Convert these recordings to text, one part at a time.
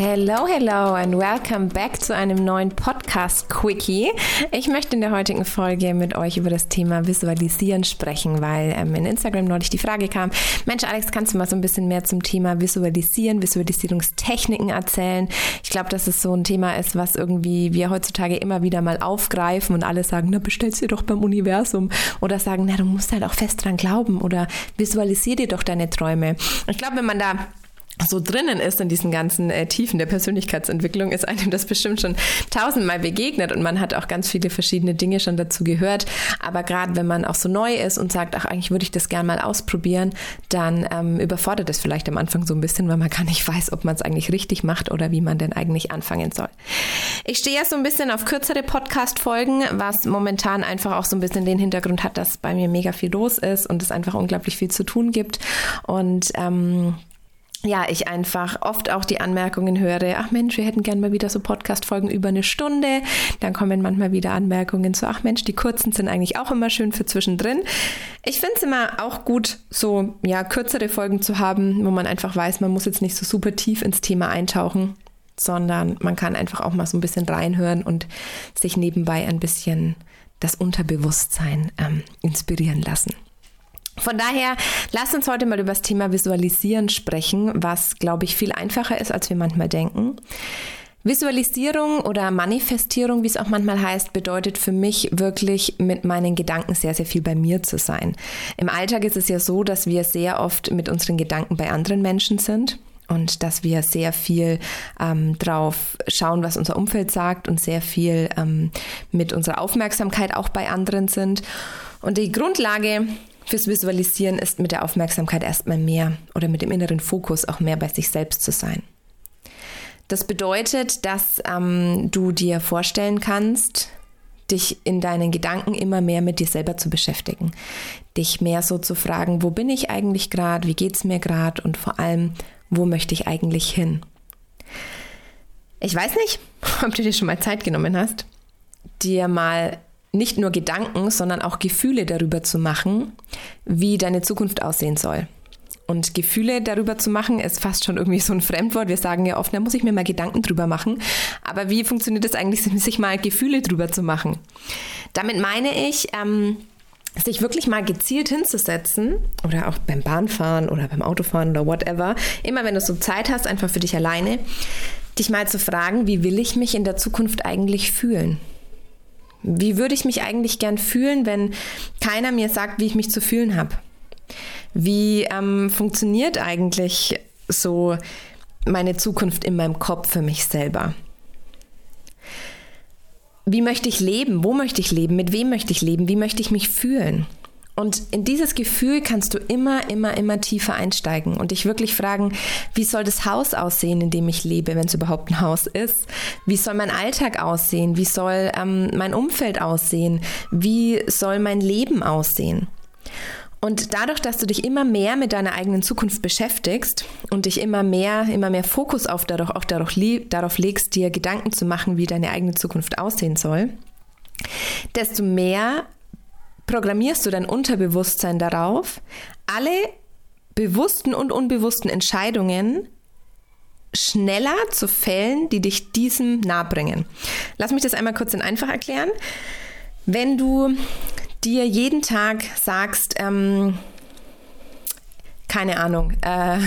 Hello, hello and welcome back zu einem neuen Podcast Quickie. Ich möchte in der heutigen Folge mit euch über das Thema Visualisieren sprechen, weil ähm, in Instagram neulich die Frage kam, Mensch Alex, kannst du mal so ein bisschen mehr zum Thema Visualisieren, Visualisierungstechniken erzählen? Ich glaube, dass es so ein Thema ist, was irgendwie wir heutzutage immer wieder mal aufgreifen und alle sagen, na bestellst dir doch beim Universum oder sagen, na du musst halt auch fest dran glauben oder visualisier dir doch deine Träume. Ich glaube, wenn man da so drinnen ist in diesen ganzen äh, Tiefen der Persönlichkeitsentwicklung, ist einem das bestimmt schon tausendmal begegnet und man hat auch ganz viele verschiedene Dinge schon dazu gehört. Aber gerade wenn man auch so neu ist und sagt, ach, eigentlich würde ich das gern mal ausprobieren, dann ähm, überfordert es vielleicht am Anfang so ein bisschen, weil man gar nicht weiß, ob man es eigentlich richtig macht oder wie man denn eigentlich anfangen soll. Ich stehe ja so ein bisschen auf kürzere Podcast-Folgen, was momentan einfach auch so ein bisschen den Hintergrund hat, dass bei mir mega viel los ist und es einfach unglaublich viel zu tun gibt. Und ähm, ja, ich einfach oft auch die Anmerkungen höre, ach Mensch, wir hätten gern mal wieder so Podcast-Folgen über eine Stunde. Dann kommen manchmal wieder Anmerkungen zu, ach Mensch, die kurzen sind eigentlich auch immer schön für zwischendrin. Ich finde es immer auch gut, so ja, kürzere Folgen zu haben, wo man einfach weiß, man muss jetzt nicht so super tief ins Thema eintauchen, sondern man kann einfach auch mal so ein bisschen reinhören und sich nebenbei ein bisschen das Unterbewusstsein ähm, inspirieren lassen. Von daher, lasst uns heute mal über das Thema Visualisieren sprechen, was, glaube ich, viel einfacher ist, als wir manchmal denken. Visualisierung oder Manifestierung, wie es auch manchmal heißt, bedeutet für mich wirklich mit meinen Gedanken sehr, sehr viel bei mir zu sein. Im Alltag ist es ja so, dass wir sehr oft mit unseren Gedanken bei anderen Menschen sind und dass wir sehr viel ähm, drauf schauen, was unser Umfeld sagt und sehr viel ähm, mit unserer Aufmerksamkeit auch bei anderen sind. Und die Grundlage Fürs Visualisieren ist mit der Aufmerksamkeit erstmal mehr oder mit dem inneren Fokus auch mehr bei sich selbst zu sein. Das bedeutet, dass ähm, du dir vorstellen kannst, dich in deinen Gedanken immer mehr mit dir selber zu beschäftigen. Dich mehr so zu fragen, wo bin ich eigentlich gerade, wie geht es mir gerade und vor allem, wo möchte ich eigentlich hin? Ich weiß nicht, ob du dir schon mal Zeit genommen hast, dir mal nicht nur Gedanken, sondern auch Gefühle darüber zu machen, wie deine Zukunft aussehen soll. Und Gefühle darüber zu machen, ist fast schon irgendwie so ein Fremdwort. Wir sagen ja oft, da muss ich mir mal Gedanken drüber machen. Aber wie funktioniert es eigentlich, sich mal Gefühle drüber zu machen? Damit meine ich, ähm, sich wirklich mal gezielt hinzusetzen oder auch beim Bahnfahren oder beim Autofahren oder whatever, immer wenn du so Zeit hast, einfach für dich alleine, dich mal zu fragen, wie will ich mich in der Zukunft eigentlich fühlen? Wie würde ich mich eigentlich gern fühlen, wenn keiner mir sagt, wie ich mich zu fühlen habe? Wie ähm, funktioniert eigentlich so meine Zukunft in meinem Kopf für mich selber? Wie möchte ich leben? Wo möchte ich leben? Mit wem möchte ich leben? Wie möchte ich mich fühlen? Und in dieses Gefühl kannst du immer, immer, immer tiefer einsteigen und dich wirklich fragen, wie soll das Haus aussehen, in dem ich lebe, wenn es überhaupt ein Haus ist? Wie soll mein Alltag aussehen? Wie soll ähm, mein Umfeld aussehen? Wie soll mein Leben aussehen? Und dadurch, dass du dich immer mehr mit deiner eigenen Zukunft beschäftigst und dich immer mehr, immer mehr Fokus auf dadurch, auch darauf, darauf legst, dir Gedanken zu machen, wie deine eigene Zukunft aussehen soll, desto mehr programmierst du dein Unterbewusstsein darauf, alle bewussten und unbewussten Entscheidungen schneller zu fällen, die dich diesem nahebringen. Lass mich das einmal kurz in einfach erklären. Wenn du dir jeden Tag sagst, ähm, keine Ahnung, äh,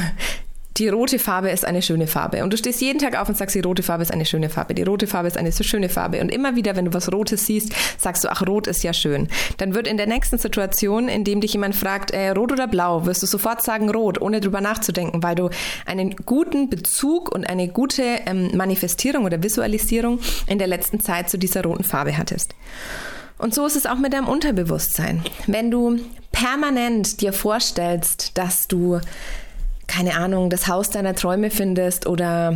die rote Farbe ist eine schöne Farbe. Und du stehst jeden Tag auf und sagst, die rote Farbe ist eine schöne Farbe. Die rote Farbe ist eine so schöne Farbe. Und immer wieder, wenn du was Rotes siehst, sagst du, ach, rot ist ja schön. Dann wird in der nächsten Situation, in dem dich jemand fragt, äh, rot oder blau, wirst du sofort sagen rot, ohne drüber nachzudenken, weil du einen guten Bezug und eine gute ähm, Manifestierung oder Visualisierung in der letzten Zeit zu dieser roten Farbe hattest. Und so ist es auch mit deinem Unterbewusstsein. Wenn du permanent dir vorstellst, dass du keine Ahnung, das Haus deiner Träume findest oder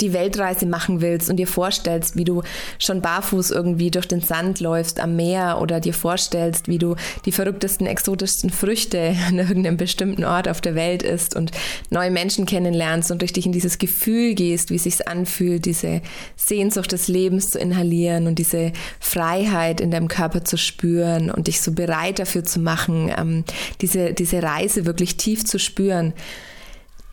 die Weltreise machen willst und dir vorstellst, wie du schon barfuß irgendwie durch den Sand läufst am Meer oder dir vorstellst, wie du die verrücktesten, exotischsten Früchte an irgendeinem bestimmten Ort auf der Welt isst und neue Menschen kennenlernst und durch dich in dieses Gefühl gehst, wie es sich anfühlt, diese Sehnsucht des Lebens zu inhalieren und diese Freiheit in deinem Körper zu spüren und dich so bereit dafür zu machen, ähm, diese, diese Reise wirklich tief zu spüren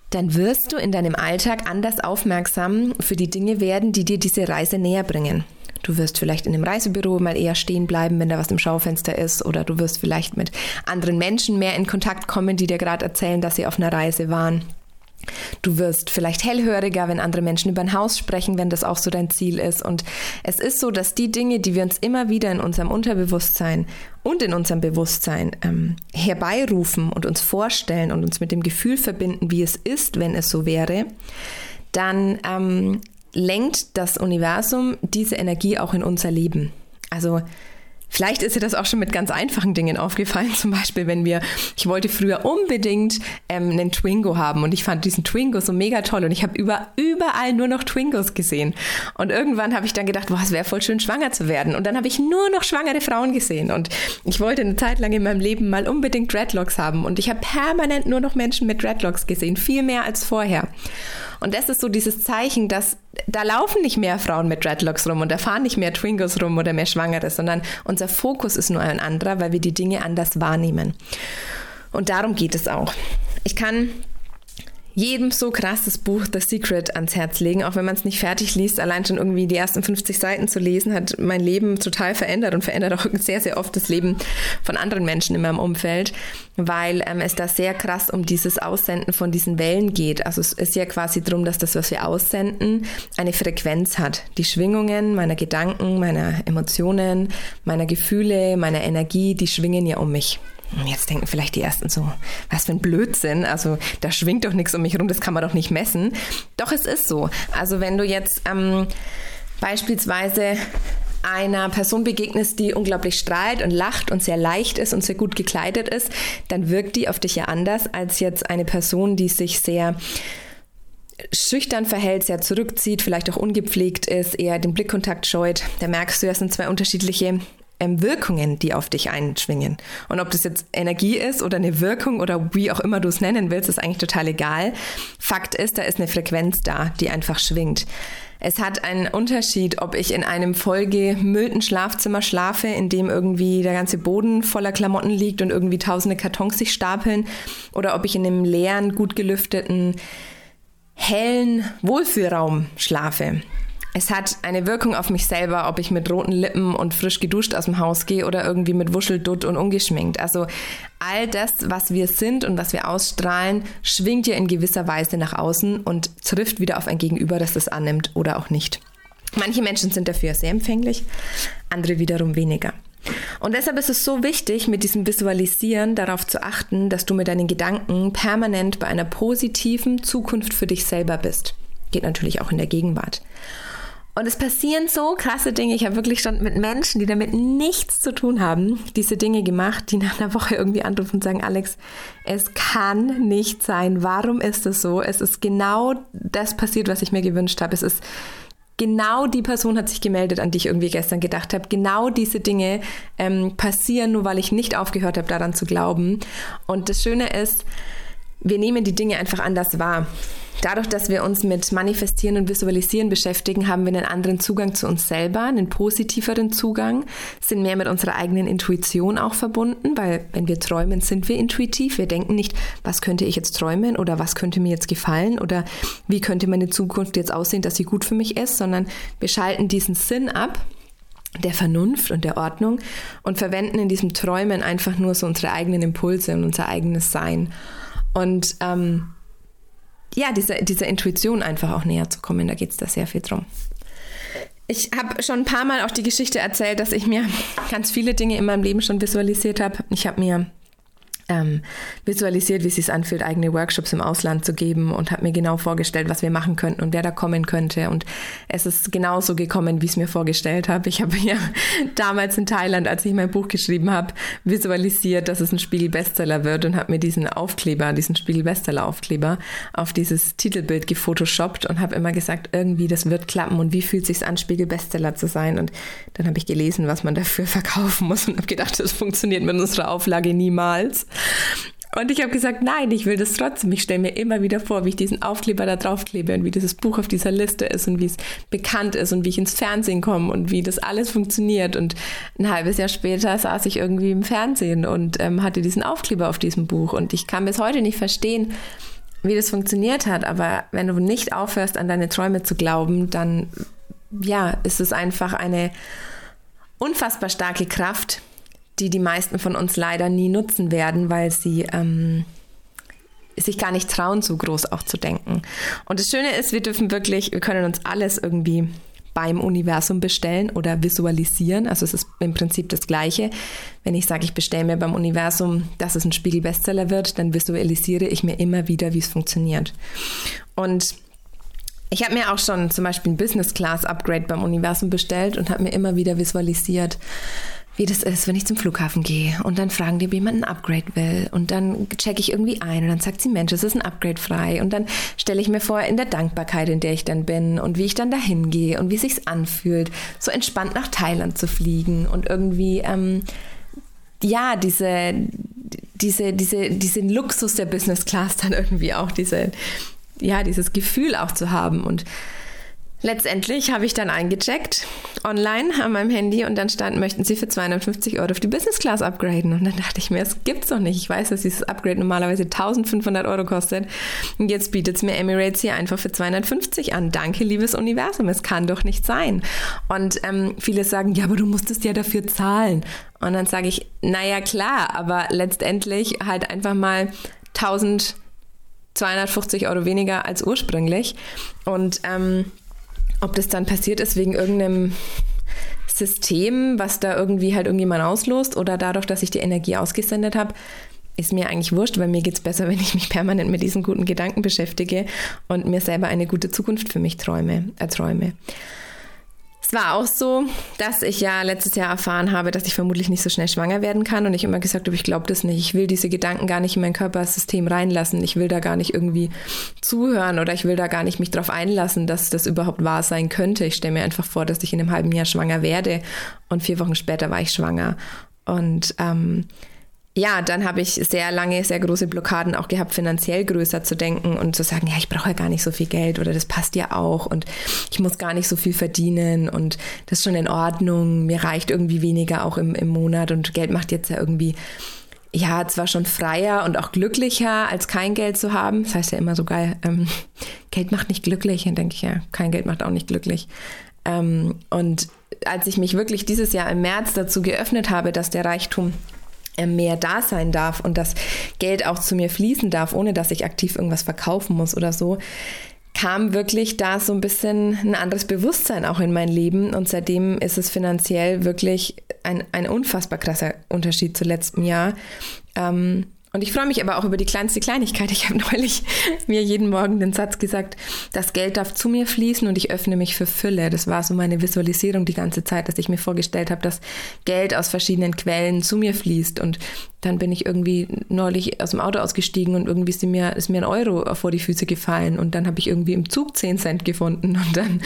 dann wirst du in deinem Alltag anders aufmerksam für die Dinge werden, die dir diese Reise näher bringen. Du wirst vielleicht in einem Reisebüro mal eher stehen bleiben, wenn da was im Schaufenster ist, oder du wirst vielleicht mit anderen Menschen mehr in Kontakt kommen, die dir gerade erzählen, dass sie auf einer Reise waren. Du wirst vielleicht hellhöriger, wenn andere Menschen über ein Haus sprechen, wenn das auch so dein Ziel ist. Und es ist so, dass die Dinge, die wir uns immer wieder in unserem Unterbewusstsein und in unserem Bewusstsein ähm, herbeirufen und uns vorstellen und uns mit dem Gefühl verbinden, wie es ist, wenn es so wäre, dann ähm, lenkt das Universum diese Energie auch in unser Leben. Also Vielleicht ist dir das auch schon mit ganz einfachen Dingen aufgefallen. Zum Beispiel, wenn wir, ich wollte früher unbedingt ähm, einen Twingo haben und ich fand diesen Twingo so mega toll und ich habe über, überall nur noch Twingos gesehen. Und irgendwann habe ich dann gedacht, boah, es wäre voll schön, schwanger zu werden. Und dann habe ich nur noch schwangere Frauen gesehen und ich wollte eine Zeit lang in meinem Leben mal unbedingt Dreadlocks haben und ich habe permanent nur noch Menschen mit Dreadlocks gesehen, viel mehr als vorher. Und das ist so dieses Zeichen, dass da laufen nicht mehr Frauen mit Dreadlocks rum und da fahren nicht mehr Twingos rum oder mehr Schwangere, sondern unser Fokus ist nur ein anderer, weil wir die Dinge anders wahrnehmen. Und darum geht es auch. Ich kann jedem so krass das Buch The Secret ans Herz legen, auch wenn man es nicht fertig liest. Allein schon irgendwie die ersten 50 Seiten zu lesen, hat mein Leben total verändert und verändert auch sehr, sehr oft das Leben von anderen Menschen in meinem Umfeld, weil ähm, es da sehr krass um dieses Aussenden von diesen Wellen geht. Also es ist ja quasi darum, dass das, was wir aussenden, eine Frequenz hat. Die Schwingungen meiner Gedanken, meiner Emotionen, meiner Gefühle, meiner Energie, die schwingen ja um mich. Und jetzt denken vielleicht die ersten so, was für ein Blödsinn. Also da schwingt doch nichts um mich rum, das kann man doch nicht messen. Doch es ist so. Also wenn du jetzt ähm, beispielsweise einer Person begegnest, die unglaublich strahlt und lacht und sehr leicht ist und sehr gut gekleidet ist, dann wirkt die auf dich ja anders als jetzt eine Person, die sich sehr schüchtern verhält, sehr zurückzieht, vielleicht auch ungepflegt ist, eher den Blickkontakt scheut. Da merkst du, das sind zwei unterschiedliche ähm, Wirkungen, die auf dich einschwingen. Und ob das jetzt Energie ist oder eine Wirkung oder wie auch immer du es nennen willst, ist eigentlich total egal. Fakt ist, da ist eine Frequenz da, die einfach schwingt. Es hat einen Unterschied, ob ich in einem vollgemüllten Schlafzimmer schlafe, in dem irgendwie der ganze Boden voller Klamotten liegt und irgendwie tausende Kartons sich stapeln, oder ob ich in einem leeren, gut gelüfteten, hellen Wohlfühlraum schlafe. Es hat eine Wirkung auf mich selber, ob ich mit roten Lippen und frisch geduscht aus dem Haus gehe oder irgendwie mit Wuscheldutt und ungeschminkt. Also all das, was wir sind und was wir ausstrahlen, schwingt ja in gewisser Weise nach außen und trifft wieder auf ein Gegenüber, das das annimmt oder auch nicht. Manche Menschen sind dafür sehr empfänglich, andere wiederum weniger. Und deshalb ist es so wichtig, mit diesem Visualisieren darauf zu achten, dass du mit deinen Gedanken permanent bei einer positiven Zukunft für dich selber bist. Geht natürlich auch in der Gegenwart. Und es passieren so krasse Dinge. Ich habe wirklich schon mit Menschen, die damit nichts zu tun haben, diese Dinge gemacht, die nach einer Woche irgendwie anrufen und sagen, Alex, es kann nicht sein. Warum ist es so? Es ist genau das passiert, was ich mir gewünscht habe. Es ist genau die Person hat sich gemeldet, an die ich irgendwie gestern gedacht habe. Genau diese Dinge ähm, passieren, nur weil ich nicht aufgehört habe, daran zu glauben. Und das Schöne ist, wir nehmen die Dinge einfach anders wahr. Dadurch, dass wir uns mit Manifestieren und Visualisieren beschäftigen, haben wir einen anderen Zugang zu uns selber, einen positiveren Zugang, sind mehr mit unserer eigenen Intuition auch verbunden, weil wenn wir träumen, sind wir intuitiv. Wir denken nicht, was könnte ich jetzt träumen oder was könnte mir jetzt gefallen oder wie könnte meine Zukunft jetzt aussehen, dass sie gut für mich ist, sondern wir schalten diesen Sinn ab der Vernunft und der Ordnung und verwenden in diesem Träumen einfach nur so unsere eigenen Impulse und unser eigenes Sein. Und ähm, ja, dieser, dieser Intuition einfach auch näher zu kommen, da geht es da sehr viel drum. Ich habe schon ein paar Mal auch die Geschichte erzählt, dass ich mir ganz viele Dinge in meinem Leben schon visualisiert habe. Ich habe mir ähm, visualisiert, wie es sich anfühlt, eigene Workshops im Ausland zu geben und habe mir genau vorgestellt, was wir machen könnten und wer da kommen könnte. Und es ist genauso gekommen, wie ich es mir vorgestellt habe. Ich habe ja damals in Thailand, als ich mein Buch geschrieben habe, visualisiert, dass es ein Spiegel-Bestseller wird und habe mir diesen Aufkleber, diesen Spiegel-Bestseller-Aufkleber auf dieses Titelbild gefotoshoppt und habe immer gesagt, irgendwie, das wird klappen und wie fühlt es sich an, Spiegel-Bestseller zu sein. Und dann habe ich gelesen, was man dafür verkaufen muss und habe gedacht, das funktioniert mit unserer Auflage niemals. Und ich habe gesagt, nein, ich will das trotzdem. Ich stelle mir immer wieder vor, wie ich diesen Aufkleber da draufklebe und wie dieses Buch auf dieser Liste ist und wie es bekannt ist und wie ich ins Fernsehen komme und wie das alles funktioniert. Und ein halbes Jahr später saß ich irgendwie im Fernsehen und ähm, hatte diesen Aufkleber auf diesem Buch. Und ich kann bis heute nicht verstehen, wie das funktioniert hat, aber wenn du nicht aufhörst, an deine Träume zu glauben, dann ja, ist es einfach eine unfassbar starke Kraft, die die meisten von uns leider nie nutzen werden, weil sie ähm, sich gar nicht trauen, so groß auch zu denken. Und das Schöne ist, wir dürfen wirklich, wir können uns alles irgendwie beim Universum bestellen oder visualisieren. Also es ist im Prinzip das Gleiche. Wenn ich sage, ich bestelle mir beim Universum, dass es ein Spiegel-Bestseller wird, dann visualisiere ich mir immer wieder, wie es funktioniert. Und ich habe mir auch schon zum Beispiel ein Business Class Upgrade beim Universum bestellt und habe mir immer wieder visualisiert, wie das ist, wenn ich zum Flughafen gehe und dann fragen die, ob jemand ein Upgrade will. Und dann checke ich irgendwie ein und dann sagt sie, Mensch, es ist ein Upgrade frei. Und dann stelle ich mir vor in der Dankbarkeit, in der ich dann bin und wie ich dann dahin gehe und wie es sich anfühlt, so entspannt nach Thailand zu fliegen und irgendwie ähm, ja diese diese diese diesen Luxus der Business Class dann irgendwie auch diese ja dieses Gefühl auch zu haben. Und Letztendlich habe ich dann eingecheckt online an meinem Handy und dann stand, möchten Sie für 250 Euro auf die Business Class upgraden. Und dann dachte ich mir, das gibt's doch nicht. Ich weiß, dass dieses Upgrade normalerweise 1500 Euro kostet. Und jetzt bietet es mir Emirates hier einfach für 250 an. Danke, liebes Universum. Es kann doch nicht sein. Und ähm, viele sagen, ja, aber du musstest ja dafür zahlen. Und dann sage ich, naja, klar, aber letztendlich halt einfach mal 1250 Euro weniger als ursprünglich. Und ähm, ob das dann passiert ist wegen irgendeinem System, was da irgendwie halt irgendjemand auslost oder dadurch, dass ich die Energie ausgesendet habe, ist mir eigentlich wurscht, weil mir geht es besser, wenn ich mich permanent mit diesen guten Gedanken beschäftige und mir selber eine gute Zukunft für mich träume, erträume. Es war auch so, dass ich ja letztes Jahr erfahren habe, dass ich vermutlich nicht so schnell schwanger werden kann und ich immer gesagt habe, ich glaube das nicht. Ich will diese Gedanken gar nicht in mein Körpersystem reinlassen. Ich will da gar nicht irgendwie zuhören oder ich will da gar nicht mich drauf einlassen, dass das überhaupt wahr sein könnte. Ich stelle mir einfach vor, dass ich in einem halben Jahr schwanger werde und vier Wochen später war ich schwanger. Und ähm, ja, dann habe ich sehr lange, sehr große Blockaden auch gehabt, finanziell größer zu denken und zu sagen, ja, ich brauche ja gar nicht so viel Geld oder das passt ja auch und ich muss gar nicht so viel verdienen und das ist schon in Ordnung. Mir reicht irgendwie weniger auch im, im Monat und Geld macht jetzt ja irgendwie, ja, zwar schon freier und auch glücklicher, als kein Geld zu haben. Das heißt ja immer so geil, ähm, Geld macht nicht glücklich. Dann denke ich, ja, kein Geld macht auch nicht glücklich. Ähm, und als ich mich wirklich dieses Jahr im März dazu geöffnet habe, dass der Reichtum mehr da sein darf und das Geld auch zu mir fließen darf, ohne dass ich aktiv irgendwas verkaufen muss oder so, kam wirklich da so ein bisschen ein anderes Bewusstsein auch in mein Leben und seitdem ist es finanziell wirklich ein, ein unfassbar krasser Unterschied zu letztem Jahr. Ähm, und ich freue mich aber auch über die kleinste Kleinigkeit. Ich habe neulich mir jeden Morgen den Satz gesagt, das Geld darf zu mir fließen und ich öffne mich für Fülle. Das war so meine Visualisierung die ganze Zeit, dass ich mir vorgestellt habe, dass Geld aus verschiedenen Quellen zu mir fließt und dann bin ich irgendwie neulich aus dem Auto ausgestiegen und irgendwie ist mir, ist mir ein Euro vor die Füße gefallen und dann habe ich irgendwie im Zug 10 Cent gefunden und dann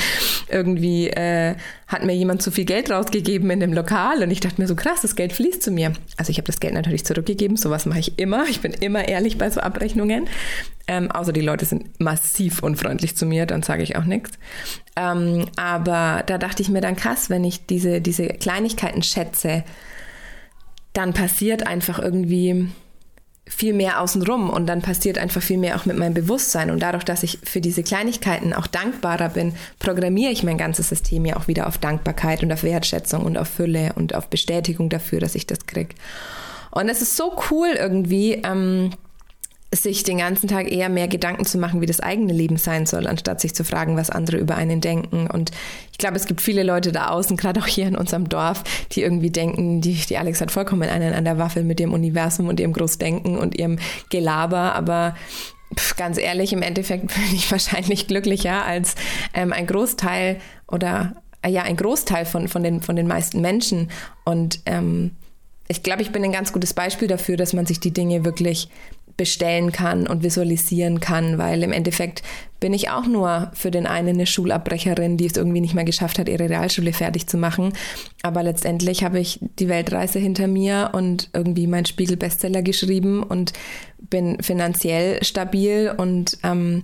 irgendwie äh, hat mir jemand zu viel Geld rausgegeben in dem Lokal und ich dachte mir so krass, das Geld fließt zu mir. Also ich habe das Geld natürlich zurückgegeben, sowas mache ich immer. Ich bin immer ehrlich bei so Abrechnungen. Ähm, außer die Leute sind massiv unfreundlich zu mir, dann sage ich auch nichts. Ähm, aber da dachte ich mir dann krass, wenn ich diese, diese Kleinigkeiten schätze, dann passiert einfach irgendwie viel mehr außenrum und dann passiert einfach viel mehr auch mit meinem Bewusstsein. Und dadurch, dass ich für diese Kleinigkeiten auch dankbarer bin, programmiere ich mein ganzes System ja auch wieder auf Dankbarkeit und auf Wertschätzung und auf Fülle und auf Bestätigung dafür, dass ich das kriege. Und es ist so cool irgendwie, ähm, sich den ganzen Tag eher mehr Gedanken zu machen, wie das eigene Leben sein soll, anstatt sich zu fragen, was andere über einen denken. Und ich glaube, es gibt viele Leute da außen, gerade auch hier in unserem Dorf, die irgendwie denken, die, die Alex hat vollkommen einen an der Waffel mit ihrem Universum und ihrem Großdenken und ihrem Gelaber, aber ganz ehrlich, im Endeffekt bin ich wahrscheinlich glücklicher als ähm, ein Großteil oder äh, ja, ein Großteil von, von, den, von den meisten Menschen. Und ähm, ich glaube, ich bin ein ganz gutes Beispiel dafür, dass man sich die Dinge wirklich bestellen kann und visualisieren kann, weil im Endeffekt bin ich auch nur für den einen eine Schulabbrecherin, die es irgendwie nicht mehr geschafft hat, ihre Realschule fertig zu machen. Aber letztendlich habe ich die Weltreise hinter mir und irgendwie meinen Spiegel-Bestseller geschrieben und bin finanziell stabil und ähm,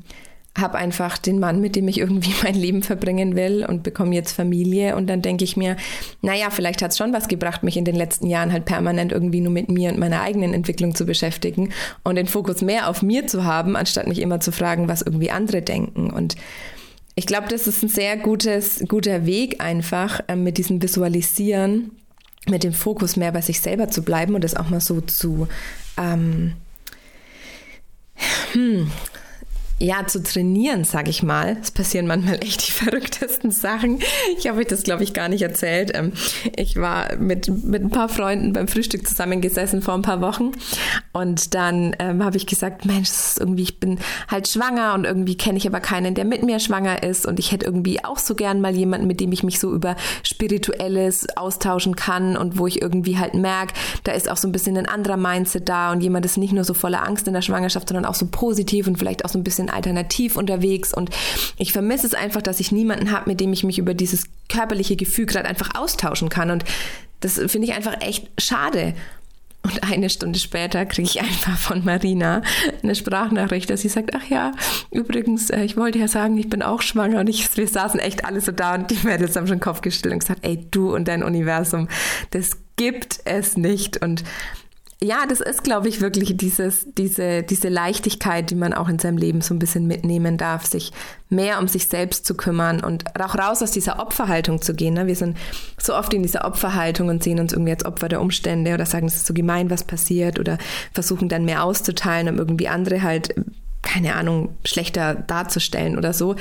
habe einfach den Mann, mit dem ich irgendwie mein Leben verbringen will und bekomme jetzt Familie. Und dann denke ich mir, naja, vielleicht hat es schon was gebracht, mich in den letzten Jahren halt permanent irgendwie nur mit mir und meiner eigenen Entwicklung zu beschäftigen und den Fokus mehr auf mir zu haben, anstatt mich immer zu fragen, was irgendwie andere denken. Und ich glaube, das ist ein sehr gutes, guter Weg einfach äh, mit diesem Visualisieren, mit dem Fokus mehr bei sich selber zu bleiben und das auch mal so zu ähm, hm, ja, zu trainieren, sag ich mal. Es passieren manchmal echt die verrücktesten Sachen. Ich habe euch das, glaube ich, gar nicht erzählt. Ähm, ich war mit, mit ein paar Freunden beim Frühstück zusammengesessen vor ein paar Wochen und dann ähm, habe ich gesagt, Mensch, irgendwie, ich bin halt schwanger und irgendwie kenne ich aber keinen, der mit mir schwanger ist und ich hätte irgendwie auch so gern mal jemanden, mit dem ich mich so über Spirituelles austauschen kann und wo ich irgendwie halt merke, da ist auch so ein bisschen ein anderer Mindset da und jemand ist nicht nur so voller Angst in der Schwangerschaft, sondern auch so positiv und vielleicht auch so ein bisschen alternativ unterwegs und ich vermisse es einfach, dass ich niemanden habe, mit dem ich mich über dieses körperliche Gefühl gerade einfach austauschen kann und das finde ich einfach echt schade. Und eine Stunde später kriege ich einfach von Marina eine Sprachnachricht, dass sie sagt, ach ja, übrigens, äh, ich wollte ja sagen, ich bin auch schwanger und ich, wir saßen echt alle so da und die Mädels haben schon den Kopf gestellt und gesagt, ey, du und dein Universum, das gibt es nicht. Und ja, das ist, glaube ich, wirklich dieses, diese, diese Leichtigkeit, die man auch in seinem Leben so ein bisschen mitnehmen darf, sich mehr um sich selbst zu kümmern und auch raus aus dieser Opferhaltung zu gehen. Ne? Wir sind so oft in dieser Opferhaltung und sehen uns irgendwie als Opfer der Umstände oder sagen, es ist so gemein, was passiert oder versuchen dann mehr auszuteilen, um irgendwie andere halt keine Ahnung, schlechter darzustellen oder so.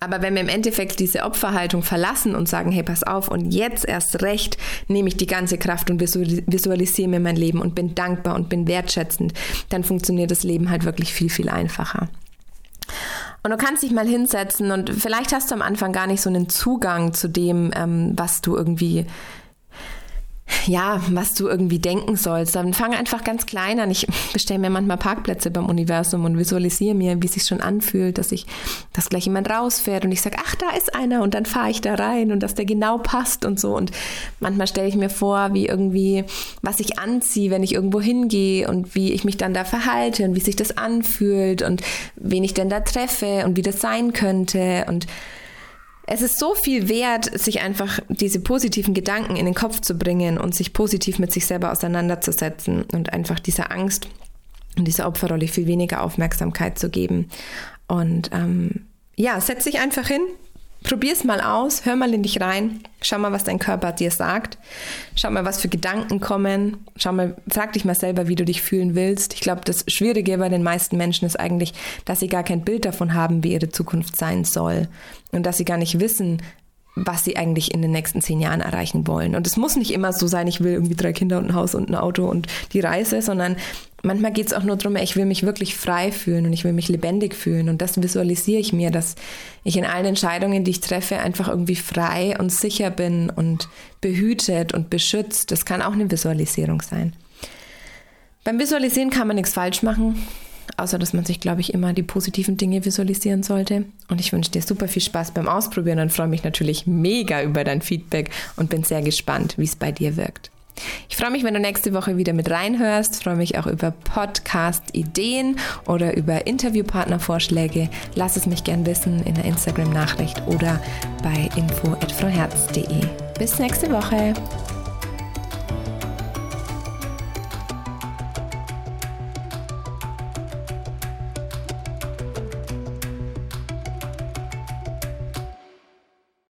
Aber wenn wir im Endeffekt diese Opferhaltung verlassen und sagen, hey, pass auf, und jetzt erst recht nehme ich die ganze Kraft und visualisiere mir mein Leben und bin dankbar und bin wertschätzend, dann funktioniert das Leben halt wirklich viel, viel einfacher. Und du kannst dich mal hinsetzen und vielleicht hast du am Anfang gar nicht so einen Zugang zu dem, ähm, was du irgendwie ja, was du irgendwie denken sollst. Dann fang einfach ganz klein an. Ich bestelle mir manchmal Parkplätze beim Universum und visualisiere mir, wie es sich schon anfühlt, dass ich, dass gleich jemand rausfährt und ich sage, ach, da ist einer und dann fahre ich da rein und dass der genau passt und so. Und manchmal stelle ich mir vor, wie irgendwie, was ich anziehe, wenn ich irgendwo hingehe und wie ich mich dann da verhalte und wie sich das anfühlt und wen ich denn da treffe und wie das sein könnte und es ist so viel wert, sich einfach diese positiven Gedanken in den Kopf zu bringen und sich positiv mit sich selber auseinanderzusetzen und einfach dieser Angst und dieser Opferrolle viel weniger Aufmerksamkeit zu geben. Und ähm, ja, setz dich einfach hin, Probier es mal aus, hör mal in dich rein, schau mal, was dein Körper dir sagt, schau mal, was für Gedanken kommen, schau mal, frag dich mal selber, wie du dich fühlen willst. Ich glaube, das Schwierige bei den meisten Menschen ist eigentlich, dass sie gar kein Bild davon haben, wie ihre Zukunft sein soll und dass sie gar nicht wissen, was sie eigentlich in den nächsten zehn Jahren erreichen wollen. Und es muss nicht immer so sein, ich will irgendwie drei Kinder und ein Haus und ein Auto und die Reise, sondern manchmal geht es auch nur darum, ich will mich wirklich frei fühlen und ich will mich lebendig fühlen. Und das visualisiere ich mir, dass ich in allen Entscheidungen, die ich treffe, einfach irgendwie frei und sicher bin und behütet und beschützt. Das kann auch eine Visualisierung sein. Beim Visualisieren kann man nichts falsch machen, außer dass man sich, glaube ich, immer die positiven Dinge visualisieren sollte. Und ich wünsche dir super viel Spaß beim Ausprobieren und freue mich natürlich mega über dein Feedback und bin sehr gespannt, wie es bei dir wirkt. Ich freue mich, wenn du nächste Woche wieder mit reinhörst. Freue mich auch über Podcast-Ideen oder über Interviewpartnervorschläge. Lass es mich gern wissen in der Instagram-Nachricht oder bei info.frauherz.de. Bis nächste Woche.